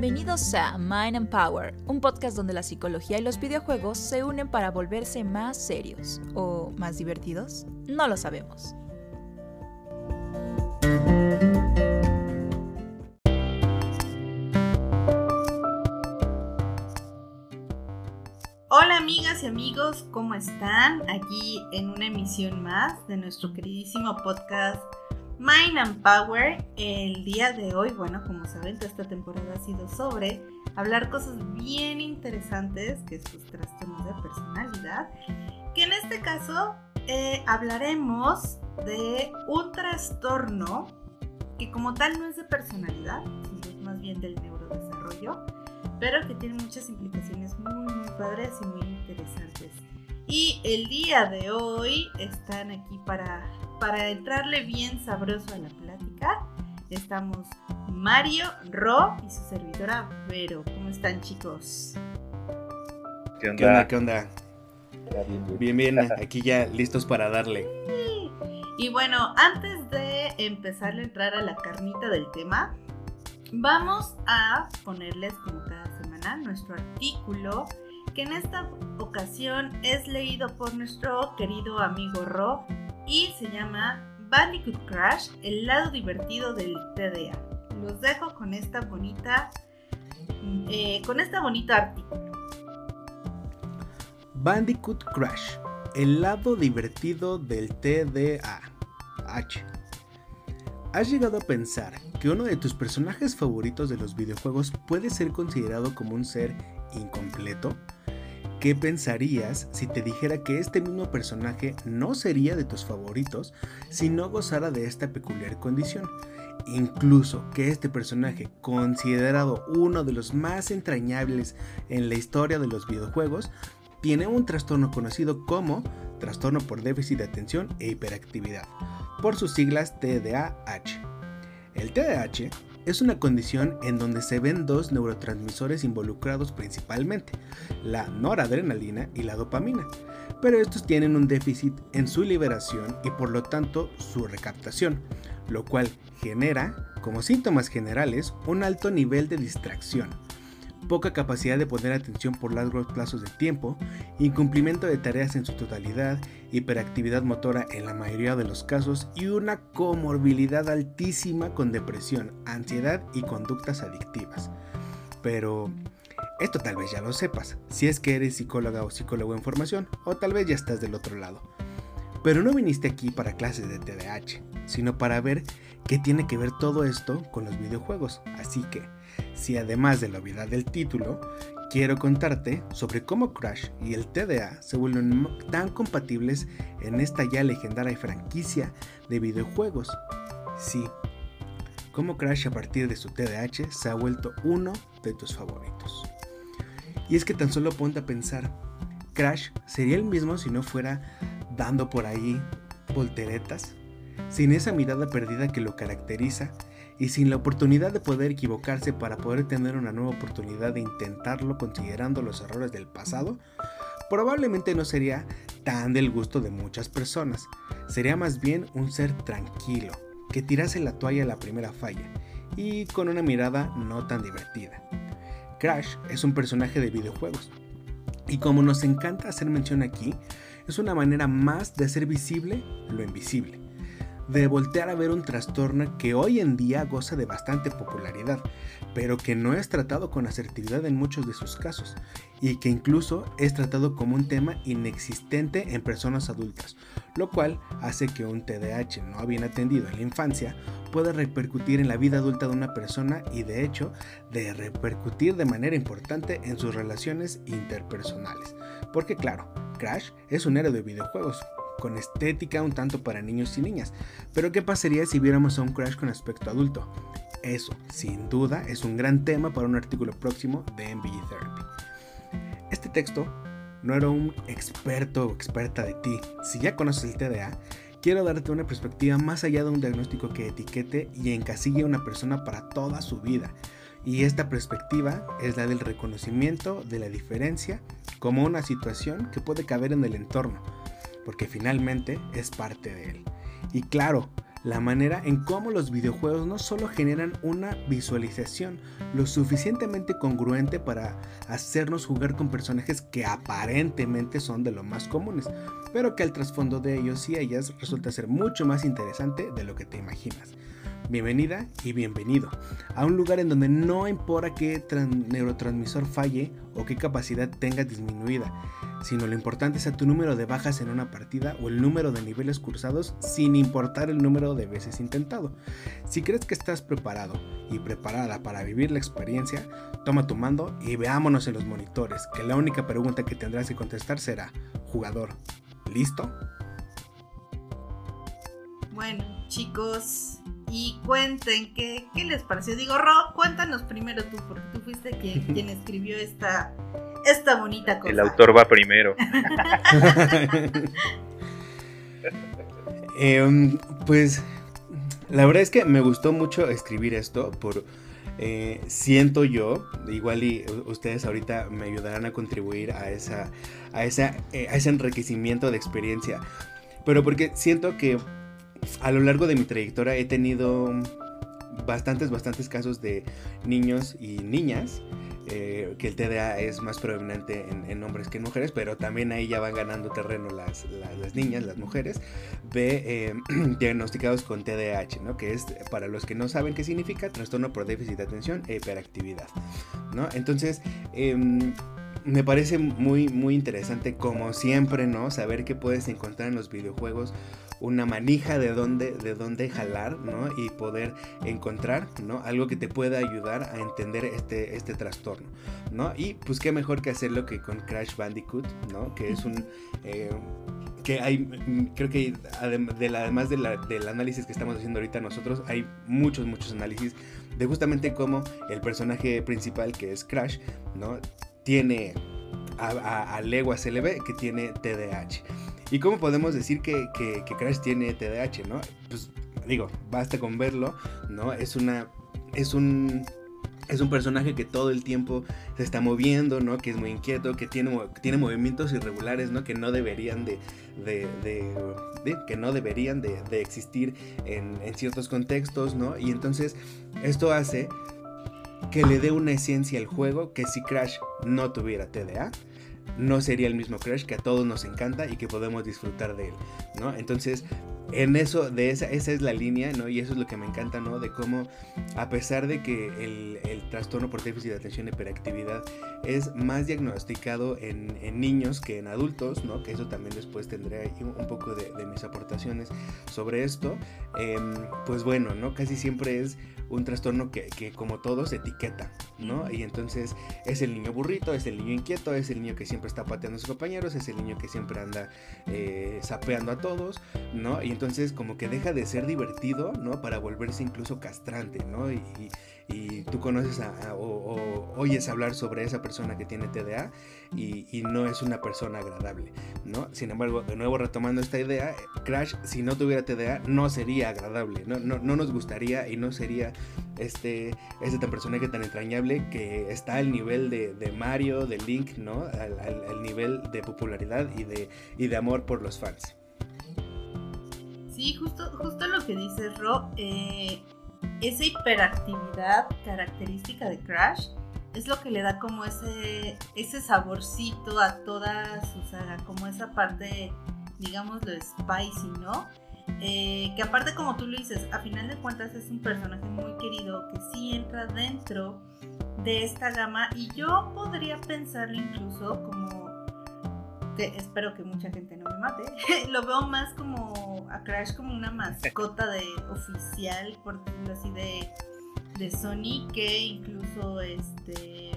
Bienvenidos a Mind and Power, un podcast donde la psicología y los videojuegos se unen para volverse más serios o más divertidos. No lo sabemos. Hola amigas y amigos, ¿cómo están? Aquí en una emisión más de nuestro queridísimo podcast Mind and Power. El día de hoy, bueno, como saben, toda esta temporada ha sido sobre hablar cosas bien interesantes, que es sus trastornos de personalidad, que en este caso eh, hablaremos de un trastorno que como tal no es de personalidad, sino es más bien del neurodesarrollo, pero que tiene muchas implicaciones muy, muy padres y muy interesantes. Y el día de hoy están aquí para para entrarle bien sabroso a la plática, estamos Mario, Ro y su servidora Vero. ¿Cómo están chicos? ¿Qué onda? ¿Qué onda? Bien, bien, aquí ya listos para darle. Y bueno, antes de empezar a entrar a la carnita del tema, vamos a ponerles como cada semana nuestro artículo que en esta ocasión es leído por nuestro querido amigo Ro y se llama Bandicoot Crash, el lado divertido del TDA. Los dejo con esta bonita, eh, con esta bonita artículo. Bandicoot Crash, el lado divertido del TDA. H. ¿Has llegado a pensar que uno de tus personajes favoritos de los videojuegos puede ser considerado como un ser incompleto? ¿Qué pensarías si te dijera que este mismo personaje no sería de tus favoritos si no gozara de esta peculiar condición? Incluso que este personaje, considerado uno de los más entrañables en la historia de los videojuegos, tiene un trastorno conocido como trastorno por déficit de atención e hiperactividad, por sus siglas TDAH. El TDAH es una condición en donde se ven dos neurotransmisores involucrados principalmente, la noradrenalina y la dopamina, pero estos tienen un déficit en su liberación y por lo tanto su recaptación, lo cual genera, como síntomas generales, un alto nivel de distracción, poca capacidad de poner atención por largos plazos de tiempo, incumplimiento de tareas en su totalidad, hiperactividad motora en la mayoría de los casos y una comorbilidad altísima con depresión, ansiedad y conductas adictivas. Pero esto tal vez ya lo sepas, si es que eres psicóloga o psicólogo en formación, o tal vez ya estás del otro lado. Pero no viniste aquí para clases de TDAH, sino para ver qué tiene que ver todo esto con los videojuegos. Así que, si además de la obviedad del título, quiero contarte sobre cómo Crash y el TDA se vuelven tan compatibles en esta ya legendaria franquicia de videojuegos. Sí, cómo Crash a partir de su TDAH se ha vuelto uno de tus favoritos. Y es que tan solo ponte a pensar, Crash sería el mismo si no fuera dando por ahí volteretas, sin esa mirada perdida que lo caracteriza y sin la oportunidad de poder equivocarse para poder tener una nueva oportunidad de intentarlo considerando los errores del pasado, probablemente no sería tan del gusto de muchas personas. Sería más bien un ser tranquilo, que tirase la toalla a la primera falla y con una mirada no tan divertida. Crash es un personaje de videojuegos y como nos encanta hacer mención aquí, es una manera más de hacer visible lo invisible de voltear a ver un trastorno que hoy en día goza de bastante popularidad, pero que no es tratado con asertividad en muchos de sus casos, y que incluso es tratado como un tema inexistente en personas adultas, lo cual hace que un TDAH no bien atendido en la infancia pueda repercutir en la vida adulta de una persona y de hecho de repercutir de manera importante en sus relaciones interpersonales. Porque claro, Crash es un héroe de videojuegos, con estética un tanto para niños y niñas. Pero ¿qué pasaría si viéramos a un Crash con aspecto adulto? Eso, sin duda, es un gran tema para un artículo próximo de MBG Therapy. Este texto no era un experto o experta de ti. Si ya conoces el TDA, quiero darte una perspectiva más allá de un diagnóstico que etiquete y encasille a una persona para toda su vida. Y esta perspectiva es la del reconocimiento de la diferencia como una situación que puede caber en el entorno, porque finalmente es parte de él. Y claro, la manera en cómo los videojuegos no solo generan una visualización lo suficientemente congruente para hacernos jugar con personajes que aparentemente son de lo más comunes, pero que el trasfondo de ellos y ellas resulta ser mucho más interesante de lo que te imaginas. Bienvenida y bienvenido a un lugar en donde no importa qué neurotransmisor falle o qué capacidad tenga disminuida, sino lo importante sea tu número de bajas en una partida o el número de niveles cursados sin importar el número de veces intentado. Si crees que estás preparado y preparada para vivir la experiencia, toma tu mando y veámonos en los monitores, que la única pregunta que tendrás que contestar será, jugador, ¿listo? Bueno, chicos, y cuenten qué, qué les pareció. Digo, Ro, cuéntanos primero tú, porque tú fuiste quien, quien escribió esta, esta bonita cosa. El autor va primero. Em, pues la verdad es que me gustó mucho escribir esto por... Eh, siento yo, igual y ustedes ahorita me ayudarán a contribuir a, esa, a, esa, eh, a ese enriquecimiento de experiencia, pero porque siento que a lo largo de mi trayectoria he tenido bastantes, bastantes casos de niños y niñas. Eh, que el TDA es más predominante en, hombres que en mujeres, pero también ahí ya van ganando terreno las, niñas, las mujeres, de, eh, diagnosticados con TDAH, ¿no? que es, para los que no saben qué significa, trastorno por déficit de atención e hiperactividad. ¿no? Entonces, em, me parece muy, muy interesante, como siempre, ¿no? Saber qué puedes encontrar en los videojuegos una manija de dónde, de dónde jalar, ¿no? Y poder encontrar, ¿no? Algo que te pueda ayudar a entender este, este trastorno, ¿no? Y pues qué mejor que hacerlo que con Crash Bandicoot, ¿no? Que es un... Eh, que hay, creo que además de del análisis que estamos haciendo ahorita nosotros, hay muchos, muchos análisis de justamente cómo el personaje principal, que es Crash, ¿no? Tiene a, a, a leguas LB que tiene TDAH. ¿Y cómo podemos decir que, Crash tiene TDAH, no? Pues digo, basta con verlo, ¿no? Es una. Es un. Es un personaje que todo el tiempo se está moviendo, ¿no? Que es muy inquieto, que tiene, tiene movimientos irregulares, ¿no? Que no deberían de, que no deberían de, existir en, en, ciertos contextos, ¿no? Y entonces esto hace que le dé una esencia al juego que si Crash no tuviera TDA, no sería el mismo Crash que a todos nos encanta y que podemos disfrutar de él, ¿no? Entonces, en eso, de esa, esa es la línea, ¿no? Y eso es lo que me encanta, ¿no? De cómo, a pesar de que el, trastorno por déficit de atención y hiperactividad es más diagnosticado en, niños que en adultos, ¿no? Que eso también después tendré un poco de, mis aportaciones sobre esto. Em, pues bueno, ¿no? Casi siempre es un trastorno que, que, como todos etiqueta, ¿no? Y entonces es el niño burrito, es el niño inquieto, es el niño que siempre está pateando a sus compañeros, es el niño que siempre anda eh, sapeando a todos, ¿no? Y entonces como que deja de ser divertido, ¿no? Para volverse incluso castrante, ¿no? y, y tú conoces a, o, oyes hablar sobre esa persona que tiene TDA y, no es una persona agradable, ¿no? Sin embargo, de nuevo retomando esta idea, Crash, si no tuviera TDA, no sería agradable, no, no, no nos gustaría y no sería este, este tan personaje tan entrañable que está al nivel de, de Mario, de Link, ¿no? Al, nivel de popularidad y de, y de amor por los fans. Sí, justo, justo lo que dices, Ro. Eh, esa hiperactividad característica de Crash es lo que le da como ese, ese saborcito a toda su saga, como esa parte, digamos, lo spicy, ¿no? Eh, que aparte como tú lo dices, a final de cuentas es un personaje muy querido que sí entra dentro de esta gama y yo podría pensarlo incluso como espero que mucha gente no me mate, lo veo más como a Crash como una mascota de oficial, por decirlo así, de, de Sony, que incluso este...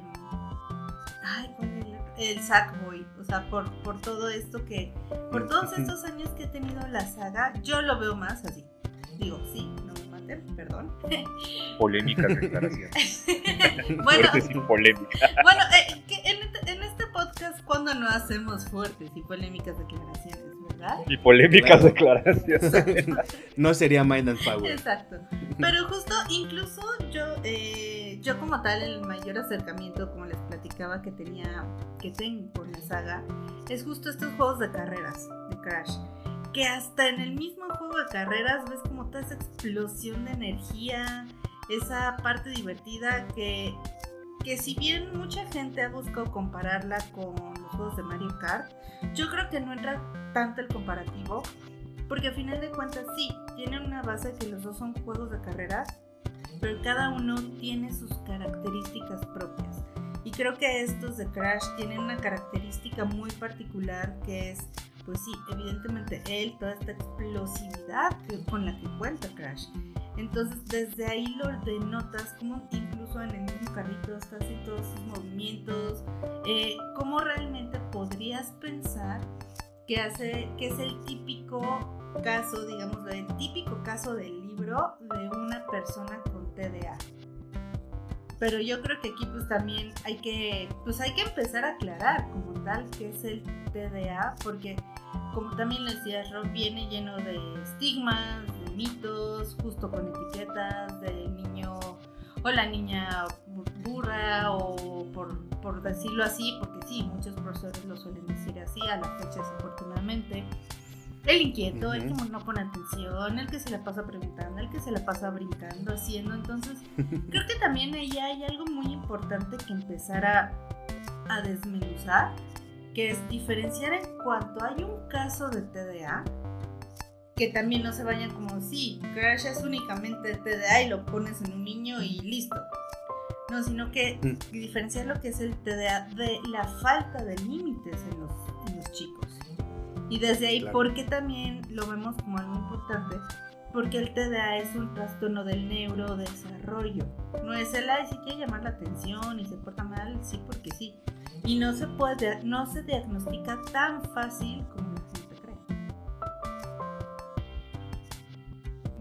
Ay, ¿cuál es el Sackboy, o sea, por, por todo esto que, por todos estos años que ha tenido la saga, yo lo veo más así. Digo, sí, no me maten, perdón. Polémica declaración. bueno, polémica. Bueno, eh, en, en, podcast, cuando no hacemos fuertes y polémicas declaraciones, ¿verdad? Y polémicas declaraciones. no sería Mind and Power. Exacto. Pero justo, incluso yo, eh, yo como tal, el mayor acercamiento, como les platicaba, que tenía, que tengo con la saga, es justo estos juegos de carreras, de Crash. que hasta en el mismo juego de carreras ves como toda esa explosión de energía, esa parte divertida que, que si bien mucha gente ha buscado compararla con los juegos de Mario Kart, yo creo que no entra tanto el comparativo, porque a final de cuentas sí, tienen una base que los dos son juegos de carreras, pero cada uno tiene sus características propias. Y creo que estos de Crash tienen una característica muy particular que es pues sí, evidentemente él, toda esta explosividad con la que cuenta Crash. Entonces desde ahí lo denotas como incluso en el mismo carrito estás en todos sus movimientos, eh, cómo realmente podrías pensar que, hace, que es el típico caso, digamos, el típico caso del libro de una persona con TDA. Pero yo creo que aquí pues también hay que, pues hay que empezar a aclarar como tal qué es el TDA, porque como también les decía, Rob viene lleno de estigmas, de mitos, justo con etiquetas del niño o la niña burra o por, por decirlo así, porque sí, muchos profesores lo suelen decir así a la fecha desafortunadamente. El inquieto, el que no pone atención, el que se la pasa preguntando, el que se la pasa brincando, haciendo. Entonces, creo que también ahí hay algo muy importante que empezar a, a desmenuzar que es diferenciar en cuanto hay un caso de TDA, que también no se vayan como, sí, Crash es únicamente TDA y lo pones en un niño y listo. No, sino que mm. diferenciar lo que es el TDA de la falta de límites en los, en los chicos. Y desde ahí, porque también lo vemos como algo importante, porque el TDA es un trastorno del neurodesarrollo. No es el, ay, si quiere llamar la atención y se porta mal, sí, porque sí y no se puede, no se diagnostica tan fácil como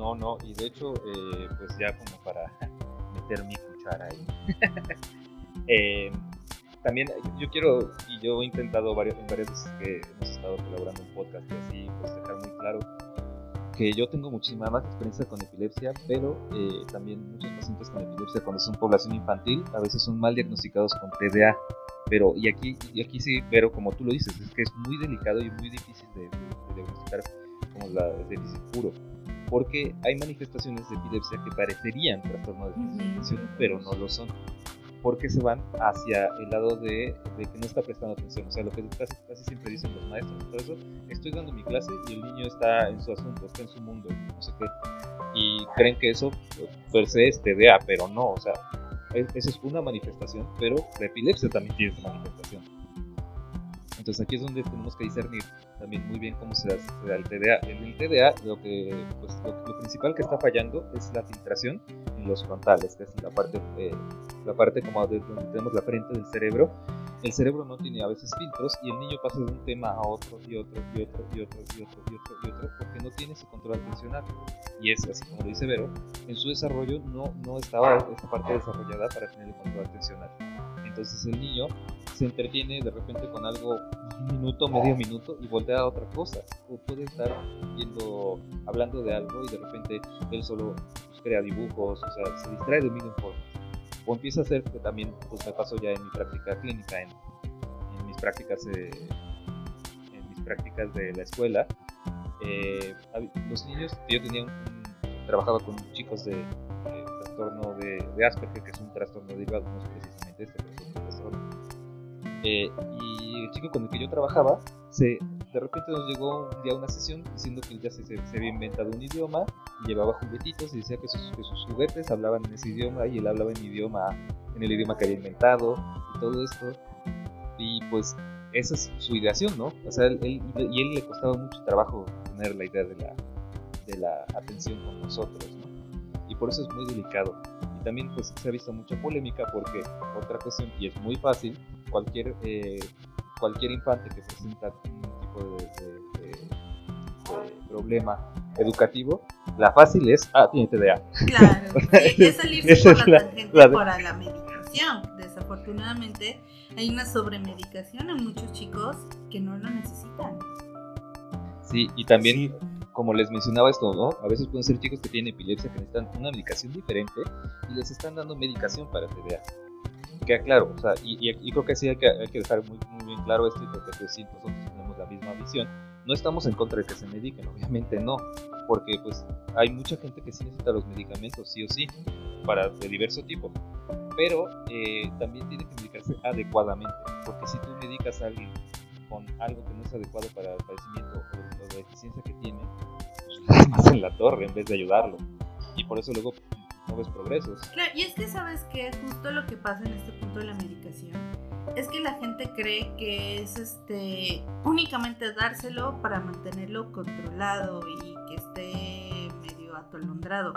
No, no, y de hecho, eh, pues ya como para meter mi cuchara ahí. Eh, también yo quiero, y yo he intentado varias, en varias veces que hemos estado colaborando en podcast y así, pues dejar muy claro que yo tengo muchísima más experiencia con epilepsia, pero eh, también muchos pacientes con epilepsia cuando son población infantil a veces son mal diagnosticados con TDA pero, y aquí, y aquí sí, pero como tú lo dices, es que es muy delicado y muy difícil de, diagnosticar como la déficit puro. Porque hay manifestaciones de epilepsia que parecerían trastorno de atención, pero no lo son. Porque se van hacia el lado de, de, que no está prestando atención. O sea, lo que casi, casi siempre dicen los maestros, por eso estoy dando mi clase y el niño está en su asunto, está en su mundo, no sé qué. Y creen que eso per se es TDA, pero no, o sea, esa es una manifestación, pero la epilepsia también tiene esa manifestación. Entonces aquí es donde tenemos que discernir también muy bien cómo se da, el TDA. En el TDA lo, que, pues, lo, principal que está fallando es la filtración en los frontales, que es la parte, eh, la parte como donde tenemos la frente del cerebro el cerebro no tiene a veces filtros y el niño pasa de un tema a otro y otro y otro y otro y otro y otro y otro porque no tiene ese control atencional. Y es así como lo dice Vero, en su desarrollo no, no estaba esa parte desarrollada para tener el control atencional. Entonces el niño se entretiene de repente con algo un minuto, medio minuto y voltea a otra cosa. O puede estar viendo, hablando de algo y de repente él solo crea dibujos, o sea, se distrae de mil formas o empieza a hacer que también pues me pasó ya en mi práctica clínica, en, mis prácticas en mis prácticas de la escuela. Eh, los niños, yo tenía un, trabajaba con chicos de, trastorno de, Asperger, que es un trastorno derivado, no es precisamente este, pero es un trastorno. Eh, y el chico con el que yo trabajaba se de repente nos llegó un día una sesión diciendo que él ya se, había inventado un idioma y llevaba juguetitos y decía que sus, juguetes hablaban en ese idioma y él hablaba en idioma, en el idioma que había inventado y todo esto. Y pues esa es su ideación, ¿no? O sea, él, y a él le costaba mucho trabajo tener la idea de la, de la atención con nosotros, ¿no? Y por eso es muy delicado. Y también pues se ha visto mucha polémica porque otra cuestión, y es muy fácil, cualquier, eh, cualquier infante que presenta de, problema educativo, la fácil es, ah, tiene TDA. Claro, es salirse por la, tangente para la medicación. Desafortunadamente hay una sobremedicación en muchos chicos que no lo necesitan. Sí, y también, como les mencionaba esto, ¿no? A veces pueden ser chicos que tienen epilepsia que necesitan una medicación diferente y les están dando medicación para TDA. Queda claro, o sea, y, y, creo que sí hay que, hay que dejar muy, muy bien claro esto y creo que sí, nosotros misma visión, No estamos en contra de que se mediquen, obviamente no, porque pues hay mucha gente que sí necesita los medicamentos, sí o sí, para de diverso tipo. Pero eh, también tiene que medicarse adecuadamente, porque si tú medicas a alguien con algo que no es adecuado para el padecimiento o, la deficiencia que tiene, pues más en la torre en vez de ayudarlo. Y por eso luego no ves progresos. Claro, y es que sabes que justo lo que pasa en este punto de la medicación es que la gente cree que es este únicamente dárselo para mantenerlo controlado y que esté medio atolondrado.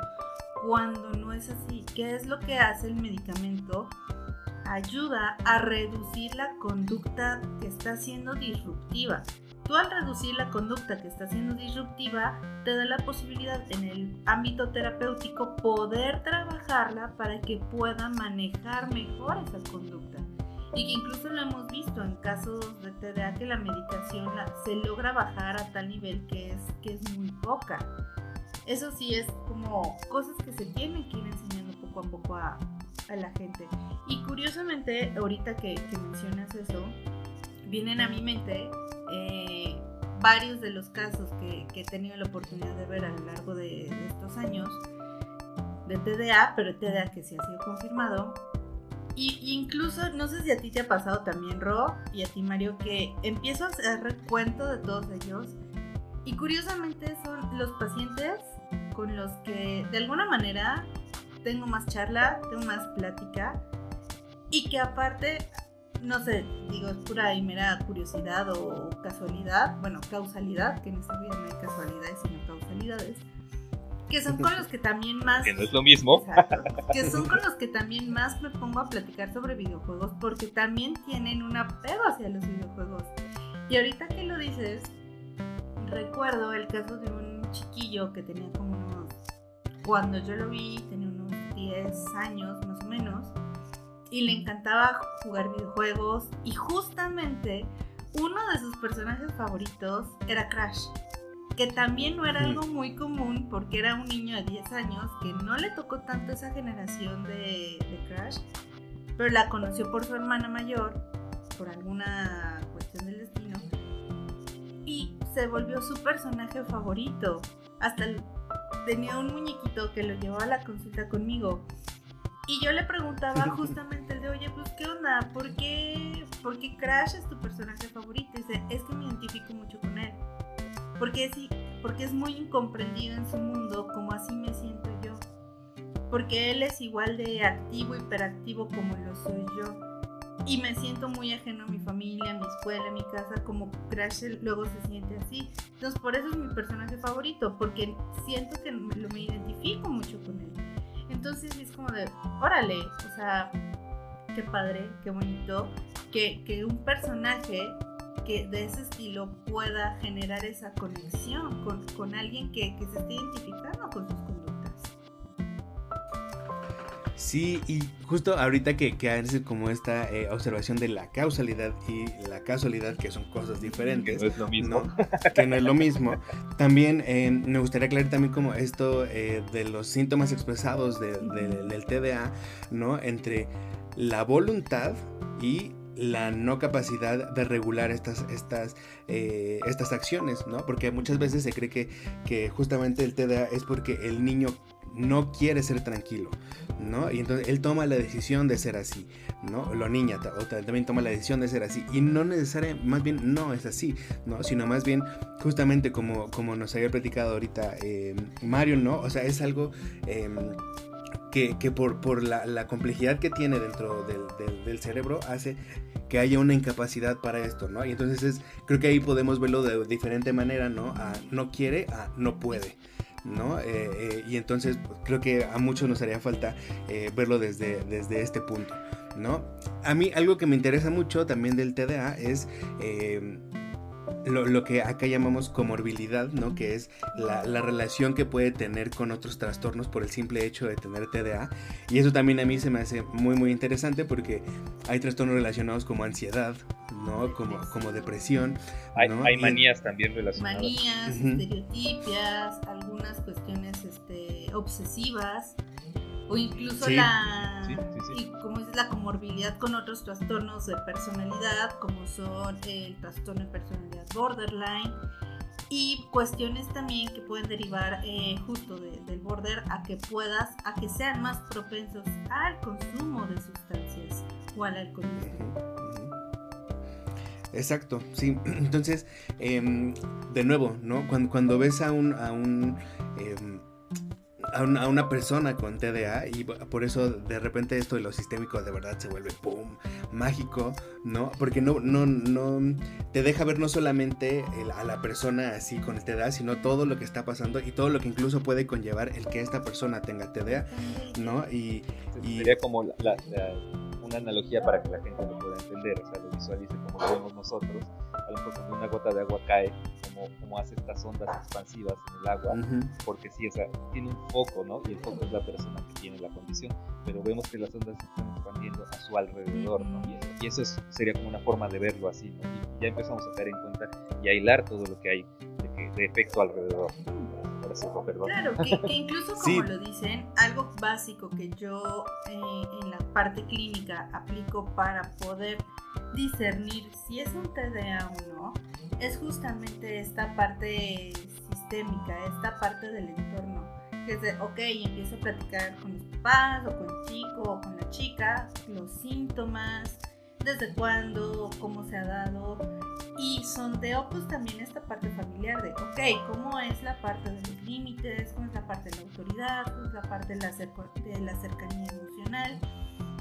Cuando no es así, ¿qué es lo que hace el medicamento? Ayuda a reducir la conducta que está siendo disruptiva. Tú al reducir la conducta que está siendo disruptiva, te da la posibilidad en el ámbito terapéutico poder trabajarla para que pueda manejar mejor esa conducta y que incluso lo hemos visto en casos de TDA que la medicación se logra bajar a tal nivel que es, que es muy poca. Eso sí es como cosas que se tienen que ir enseñando poco a poco a, a la gente. Y curiosamente, ahorita que, que, mencionas eso, vienen a mi mente eh, varios de los casos que, que, he tenido la oportunidad de ver a lo largo de, de estos años de TDA, pero TDA que sí ha sido confirmado, y incluso, no sé si a ti te ha pasado también, Ro, y a ti, Mario, que empiezo a hacer recuento de todos ellos. Y curiosamente son los pacientes con los que de alguna manera tengo más charla, tengo más plática. Y que aparte, no sé, digo, es pura y mera curiosidad o casualidad, bueno, causalidad, que en esta vida no hay casualidades sino causalidades que son con los que también más... Que no es lo mismo. que son con los que también más me pongo a platicar sobre videojuegos porque también tienen un apego hacia los videojuegos. Y ahorita que lo dices, recuerdo el caso de un chiquillo que tenía como unos... Cuando yo lo vi, tenía unos 10 años más o menos. Y le encantaba jugar videojuegos. Y justamente uno de sus personajes favoritos era Crash que también no era algo muy común porque era un niño de 10 años que no le tocó tanto esa generación de, Crash, pero la conoció por su hermana mayor, por alguna cuestión del destino, y se volvió su personaje favorito. Hasta tenía un muñequito que lo llevaba a la consulta conmigo. Y yo le preguntaba justamente de, oye, pues, ¿qué onda? ¿Por qué, ¿Por qué Crash es tu personaje favorito? Es que me identifico mucho con él porque, sí, porque es muy incomprendido en su mundo como así me siento yo. Porque él es igual de activo, hiperactivo como lo soy yo. Y me siento muy ajeno a mi familia, a mi escuela, a mi casa, como Crash luego se siente así. Entonces por eso es mi personaje favorito, porque siento que lo me identifico mucho con él. Entonces es como de, órale, o sea, qué padre, qué bonito, que, que un personaje que de ese estilo pueda generar esa conexión con, con alguien que, que, se esté identificando con sus conductas. Sí, y justo ahorita que, que haces como esta eh, observación de la causalidad y la casualidad, que son cosas diferentes. Que no es lo mismo. Que no es lo mismo. También eh, me gustaría aclarar también como esto eh, de los síntomas expresados de, del TDA, ¿no? Entre la voluntad y la no capacidad de regular estas, estas, eh, estas acciones, ¿no? Porque muchas veces se cree que, que justamente el TDA es porque el niño no quiere ser tranquilo, ¿no? Y entonces él toma la decisión de ser así, ¿no? La niña también toma la decisión de ser así. Y no necesariamente, más bien no es así, ¿no? Sino más bien justamente como, como nos había platicado ahorita eh, Mario, ¿no? O sea, es algo... Em, que, por, por la, complejidad que tiene dentro del, cerebro hace que haya una incapacidad para esto, ¿no? Y entonces es, creo que ahí podemos verlo de diferente manera, ¿no? A no quiere, a no puede. ¿no? Eh, eh, y entonces pues, creo que a muchos nos haría falta eh, verlo desde, desde este punto, ¿no? A mí algo que me interesa mucho también del TDA es lo, que acá llamamos comorbilidad, ¿no? Que es la, relación que puede tener con otros trastornos por el simple hecho de tener TDA. Y eso también a mí se me hace muy, muy interesante porque hay trastornos relacionados como ansiedad, ¿no? Como, como depresión. Hay, hay manías también relacionadas. Manías, estereotipias, algunas cuestiones este, obsesivas o incluso la y como es la comorbilidad con otros trastornos de personalidad como son el trastorno de personalidad borderline y cuestiones también que pueden derivar eh, justo del border a que puedas, a que sean más propensos al consumo de sustancias o al alcoholismo. Exacto, sí. Entonces, em, de nuevo, ¿no? Cuando, cuando ves a un, a un em, a una, persona con TDA y por eso de repente esto de lo sistémico de verdad se vuelve ¡pum! mágico, ¿no? Porque no, no, no te deja ver no solamente a la persona así con el TDA, sino todo lo que está pasando y todo lo que incluso puede conllevar el que esta persona tenga TDA, ¿no? Y, sería como una analogía para que la gente lo pueda entender, o sea, lo visualice como lo vemos nosotros, a lo mejor cuando una gota de agua cae como, hace estas ondas expansivas en el agua, porque sí, o sea, tiene un foco, ¿no? Y el foco es la persona que tiene la condición, pero vemos que las ondas se están expandiendo a su alrededor, ¿no? Y, eso sería como una forma de verlo así, ¿no? Y ya empezamos a tener en cuenta y a hilar todo lo que hay de, efecto alrededor. Claro, que, incluso como lo dicen, algo básico que yo eh, en la parte clínica aplico para poder discernir si es un TDA o no, es justamente esta parte sistémica, esta parte del entorno. Que es de, ok, empiezo a platicar con los papás o con el chico o con la chica, los síntomas, desde cuándo, cómo se ha dado. Y sondeo pues también esta parte familiar de, ok, cómo es la parte de los límites, cómo es la parte de la autoridad, cómo es la parte de la, de la cercanía emocional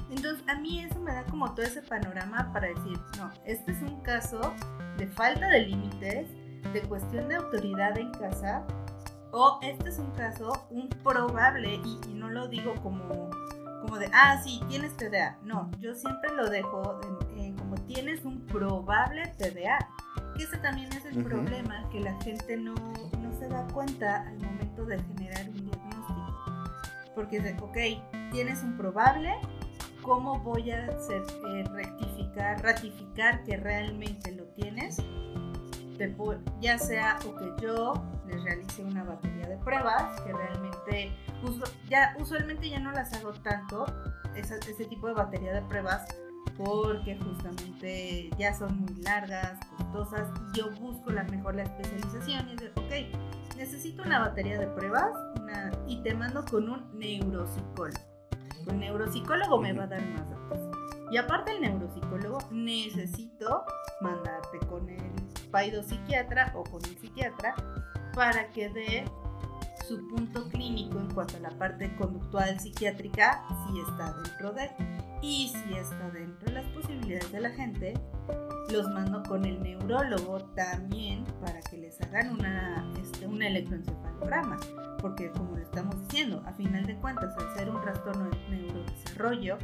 entonces a mí eso me da como todo ese panorama para decir, no, este es un caso de falta de límites, de cuestión de autoridad en casa, o este es un caso, un probable, y, no lo digo como, como de, ah, sí, tienes TDA. No, yo siempre lo dejo como tienes un probable TDA. Que ese también es el problema, que la gente no, no se da cuenta al momento de generar un diagnóstico. Porque es de, ok, tienes un probable, ¿cómo voy a hacer, eh, rectificar, ratificar que realmente lo tienes? ya sea o que yo les realice una batería de pruebas, que realmente, ya, usualmente ya no las hago tanto, ese tipo de batería de pruebas, porque justamente ya son muy largas, costosas, y yo busco la mejor la especialización y es de, ok, necesito una batería de pruebas una, y te mando con un neuropsicólogo. Un neuropsicólogo me va a dar más datos. Y aparte el neuropsicólogo necesito mandarte con el psiquiatra o con el psiquiatra para que dé su punto clínico en cuanto a la parte conductual psiquiátrica, si está dentro de, y si está dentro de las posibilidades de la gente, los mando con el neurólogo también para que les hagan una, este, un electroencefalograma, porque como le estamos diciendo, a final de cuentas, al ser un trastorno de neurodesarrollo,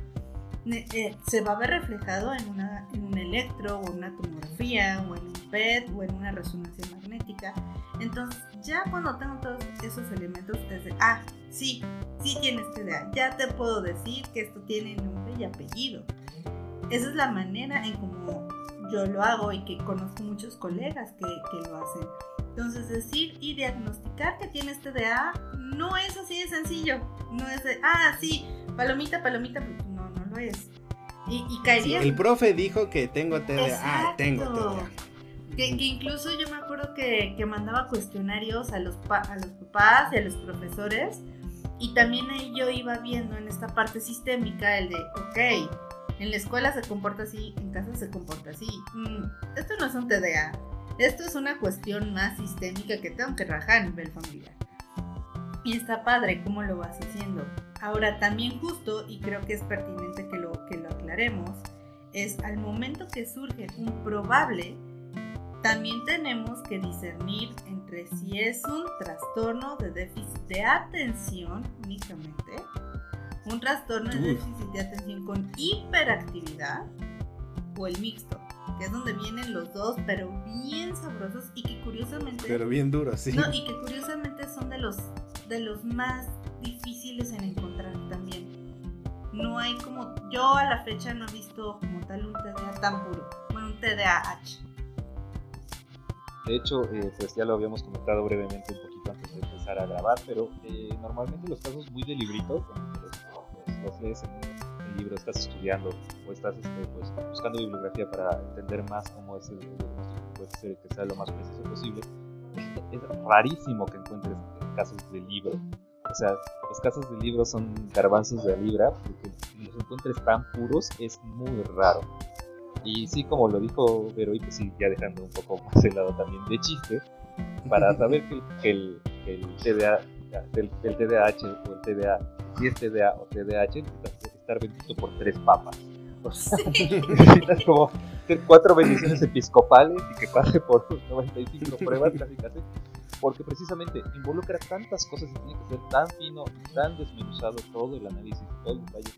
eh, se va a ver reflejado en, una, en un electro o una tomografía o en un PET o en una resonancia magnética. Entonces, ya cuando tengo todos esos elementos, desde, ah, sí, sí tienes TDA, ya te puedo decir que esto tiene nombre y apellido. Esa es la manera en cómo yo lo hago y que conozco muchos colegas que, que lo hacen. Entonces, decir y diagnosticar que tienes TDA no es así de sencillo. No es de, ah, sí, palomita, palomita, no, no lo es. Y, y caería. el profe dijo que tengo TDA. Ah, tengo TDA. Que, incluso yo me acuerdo que, que mandaba cuestionarios a los, a los papás y a los profesores. Y también ahí yo iba viendo en esta parte sistémica el de, ok, en la escuela se comporta así, en casa se comporta así. Mm, esto no es un TDA. Esto es una cuestión más sistémica que tengo que rajar a nivel familiar. Y está padre cómo lo vas haciendo. Ahora también justo, y creo que es pertinente que lo, que lo aclaremos, es al momento que surge un probable, también tenemos que discernir entre si es un trastorno de déficit de atención únicamente un trastorno de déficit de atención con hiperactividad o el mixto, que es donde vienen los dos, pero bien sabrosos y que curiosamente... Pero bien duros, sí. No, y que curiosamente son de los, de los más difíciles en encontrar también. No hay como... Yo a la fecha no he visto como tal un TDA tan puro, bueno, un TDAH. De hecho, eh, pues ya lo habíamos comentado brevemente un poquito antes de empezar a grabar, pero eh, normalmente los casos muy de librito, los lees en un libro, estás estudiando o estás este, pues, buscando bibliografía para entender más cómo es el diagnóstico, puede que sea lo más preciso posible. es rarísimo que encuentres casos de libro. O sea, los casos de libro son garbanzos de libra, porque los encuentres tan puros es muy raro. Y sí, como lo dijo Vero, y pues sí, ya dejando un poco más el lado también de chiste, para saber que, el, el, TDA, el, TDAH o el TDA, si es TDA o TDAH, necesitas estar bendito por tres papas. necesitas como hacer cuatro bendiciones episcopales y que pase por 95 pruebas casi casi porque precisamente involucra tantas cosas y tiene que ser tan fino tan desmenuzado todo el análisis, todo el detalle.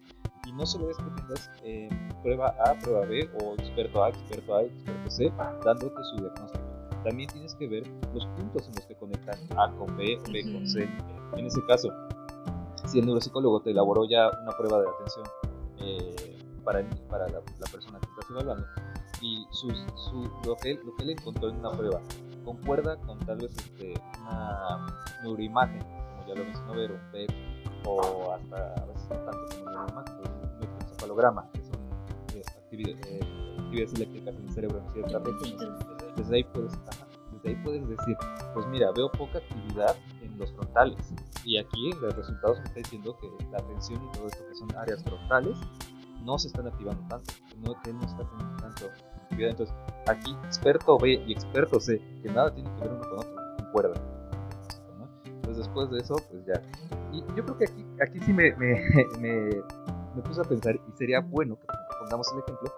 Y no solo es que tengas eh, prueba A, prueba B, o experto A, experto A, experto C, dándote su diagnóstico. También tienes que ver los puntos en los que conectan A con B, B con C. En ese caso, si el neuropsicólogo te elaboró ya una prueba de atención eh, para, para la, persona que estás evaluando, y su, lo, que, lo que él encontró en una prueba concuerda con tal vez este, una neuroimagen, como ya lo mencionó Vero, o hasta a veces no tanto como neuroimagen, electroencefalograma, que son eh, actividades, eh, actividades, eléctricas en el cerebro en ciertas regiones. Desde ahí, puedes, desde ahí puedes decir, pues mira, veo poca actividad en los frontales. Y aquí los resultados me está diciendo que la atención y todo esto que son áreas frontales no se están activando tanto, no, que no está teniendo tanto actividad. Entonces, aquí experto B y experto C, que nada tiene que ver uno con otro, concuerdan. Entonces, después de eso, pues ya. Y yo creo que aquí, aquí sí me, me, me, me puse a pensar, y sería bueno que pongamos el ejemplo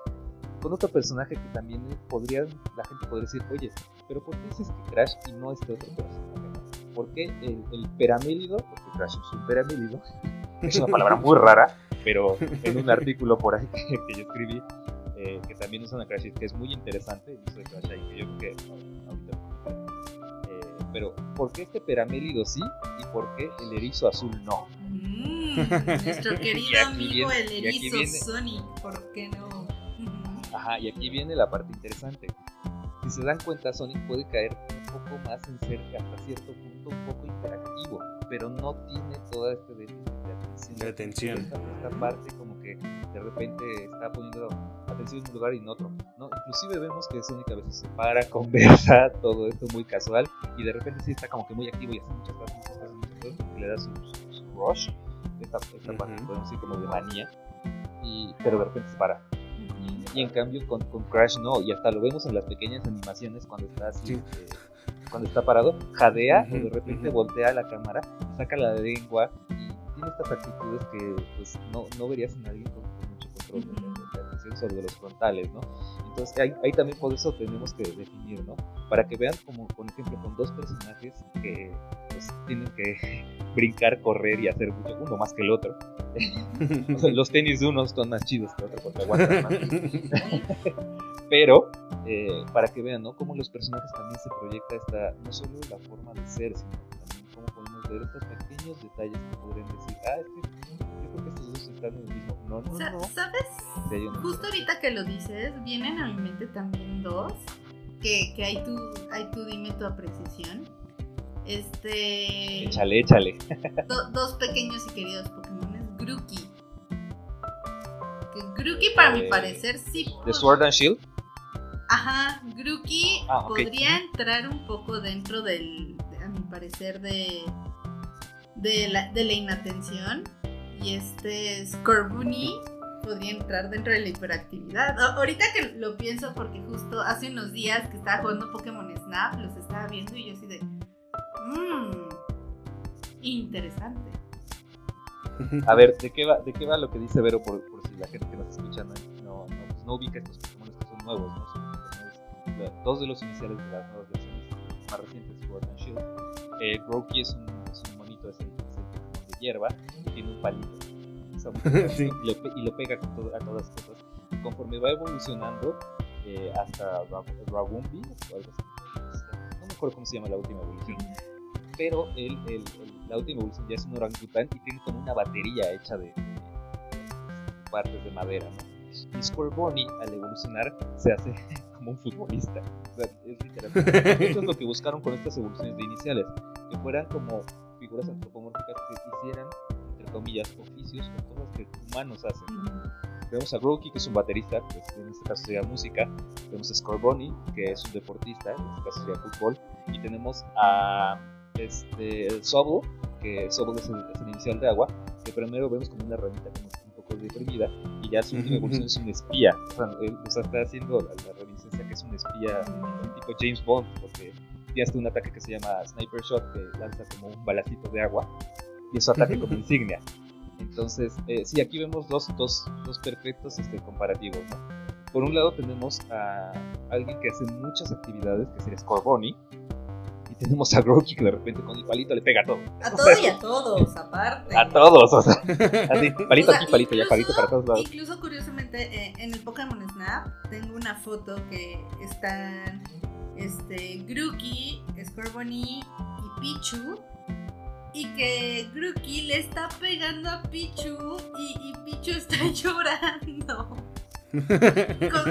con otro personaje que también podría, la gente podría decir, oye, pero ¿por qué dices que Crash y no este otro personaje? ¿Por qué el, el peramélido, porque Crash es un peramélido, es una palabra muy rara, pero en un artículo por ahí que, yo escribí, eh, que también usa una Crash que es muy interesante, el uso de Crash ahí, que yo creo que ahorita eh, pero ¿por qué este peramélido sí y por qué el erizo azul no? Mm, nuestro querido amigo el erizo Sonic, ¿por qué no? Ajá, y aquí viene la parte interesante. Si se dan cuenta, Sonic puede caer un poco más en ser hasta cierto punto un poco interactivo, pero no tiene toda déficit de atención. Esta, parte como que de repente está poniendo atención en un lugar y en otro. ¿no? Inclusive vemos que Sonic a veces se para, conversa, todo esto muy casual y de repente sí está como que muy activo y hace muchas cosas, muchas cosas, muchas cosas, y le da su, rush, esta, esta parte podemos decir como de manía, y, pero de repente se para. Y, en cambio con, con, Crash no, y hasta lo vemos en las pequeñas animaciones cuando está así. Eh, cuando está parado, jadea y de repente voltea la cámara, saca la lengua tiene estas actitudes que pues, no, no verías en alguien con, mucho control de, los frontales, ¿no? Entonces ahí, ahí, también por eso tenemos que definir, ¿no? Para que vean como, por ejemplo, con dos personajes que pues, tienen que brincar, correr y hacer mucho, uno más que el otro. los tenis de uno son más chidos que otro porque aguantan más. Pero eh, para que vean, ¿no? Cómo los personajes también se proyecta esta, no solo la forma de ser, sino ver estos pequeños detalles que podrían decir, ah, es que yo creo que estos dos están en el mismo. No, no, no. ¿Sabes? Justo ahorita que lo dices, vienen a mi mente también dos, que, que hay tú, hay tú dime tu apreciación. Este. Échale, échale. dos pequeños y queridos Pokémon. Grookey. Grookey, para mi eh, parecer, sí. ¿De Sword and Shield? Ajá, Grookey ah, podría entrar un poco dentro del, a mi parecer, de de la, de la inatención y este Scorbunny podría entrar dentro de la hiperactividad. ahorita que lo pienso porque justo hace unos días que estaba jugando Pokémon Snap, los estaba viendo y yo así de... Mmm, interesante. A ver, ¿de qué va, de qué va lo que dice Vero por, por si la gente que nos escucha no, no, pues no, ubica estos Pokémon que son nuevos, ¿no? Son dos de los iniciales de las nuevas versiones más recientes, Sword and Shield. Eh, Brokey es un hierba, tiene un palito y, lo, pega a todas cosas. Conforme va evolucionando eh, hasta Ragumbi, no me acuerdo cómo se llama la última evolución, pero el, el, la última evolución ya es un orangután y tiene como una batería hecha de, partes de madera. ¿no? Y Scorbunny al evolucionar se hace como un futbolista. es Eso es lo que buscaron con estas evoluciones de iniciales, que fueran como figuras antropomórficas que hicieran, entre comillas, oficios o cosas que humanos hacen. Tenemos a Brokey, que es un baterista, que en este caso sería música. Tenemos a Scorboni, que es un deportista, en este caso sería fútbol. Y tenemos a este, el Sobol, que Sobol es el, es el inicial de agua, que primero vemos como una ranita como un poco deprimida, y ya su última evolución es un espía. O sea, él o sea, está haciendo la, la reminiscencia que es un espía tipo James Bond, porque tiene hasta un ataque que se llama Sniper Shot, que lanza como un balacito de agua, y es su ataque como insignia. Entonces, eh, sí, aquí vemos dos, dos, dos perfectos este, comparativos. ¿no? Por un lado tenemos a alguien que hace muchas actividades, que sería Scorboni, y tenemos a Groki que de repente con el palito le pega a todo. A todos y a todos, aparte. A todos, o sea, así, palito O sea, aquí, palito allá, palito para todos lados. Incluso curiosamente eh, en el Pokémon Snap tengo una foto que están este Grookey, Scorbunny y Pichu. Y que Grookey le está pegando a Pichu y, y Pichu está llorando.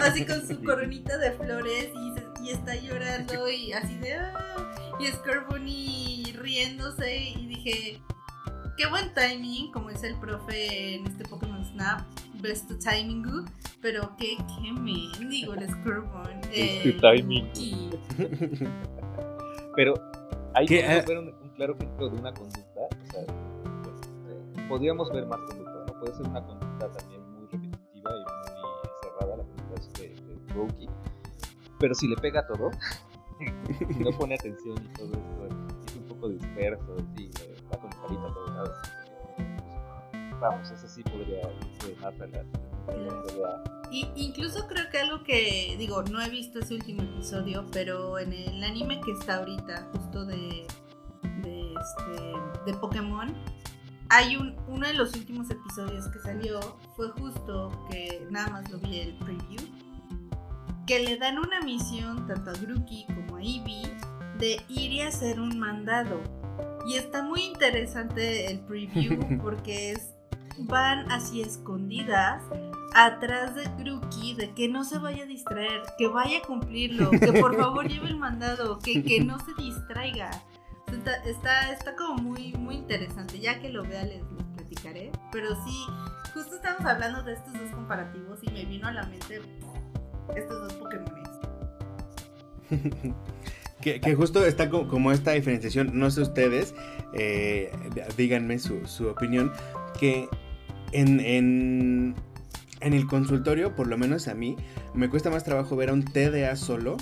Así con su coronita de flores y, y está llorando y así de... "Ah", y Scorbunny riéndose y dije... Qué buen timing, como dice el profe en este Pokémon Snap, best timing pero qué, qué mendigo el Scorbunny. Best timing. y- Pero ahí ¿Qué? podemos Ah. ver un, un claro ejemplo de una conducta. O sea, pues, eh, podríamos ver más conductas, ¿no? Puede ser una conducta también muy repetitiva y muy cerrada, la conducta de, de Brokey. Pero si le pega a todo, si no pone atención y todo esto, es un poco disperso, y eh, va con el palito a todos lados. Vamos, eso sí podría irse más a la, a la NBA. Y incluso creo que algo que, digo, no he visto ese último episodio, pero en el anime que está ahorita, justo de, de, este, de Pokémon, hay un, uno de los últimos episodios que salió, fue justo que nada más lo vi el preview, que le dan una misión tanto a Grookey como a Eevee de ir y hacer un mandado. Y está muy interesante el preview porque es van así escondidas atrás de Grookey de que no se vaya a distraer, que vaya a cumplirlo, que por favor lleve el mandado, que, que no se distraiga. Está, está, está como muy, muy interesante. Ya que lo vea les, les platicaré. Pero sí, justo estamos hablando de estos dos comparativos y me vino a la mente estos dos Pokémones. Que, que justo está co- como, esta diferenciación, no sé ustedes, eh, díganme su, su opinión, que en, en, el consultorio, por lo menos a mí, me cuesta más trabajo ver a un TDA solo,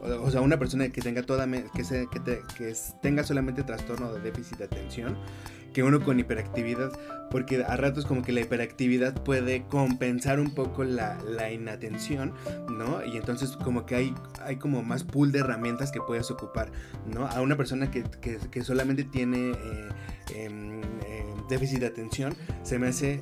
o, sea, una persona que tenga toda que, tenga solamente trastorno de déficit de atención, que uno con hiperactividad, porque a ratos como que la hiperactividad puede compensar un poco la, la inatención, ¿no? Y entonces como que hay, hay como más pool de herramientas que puedes ocupar, ¿no? A una persona que, que- solamente tiene eh, em, em, déficit de atención, se me hace...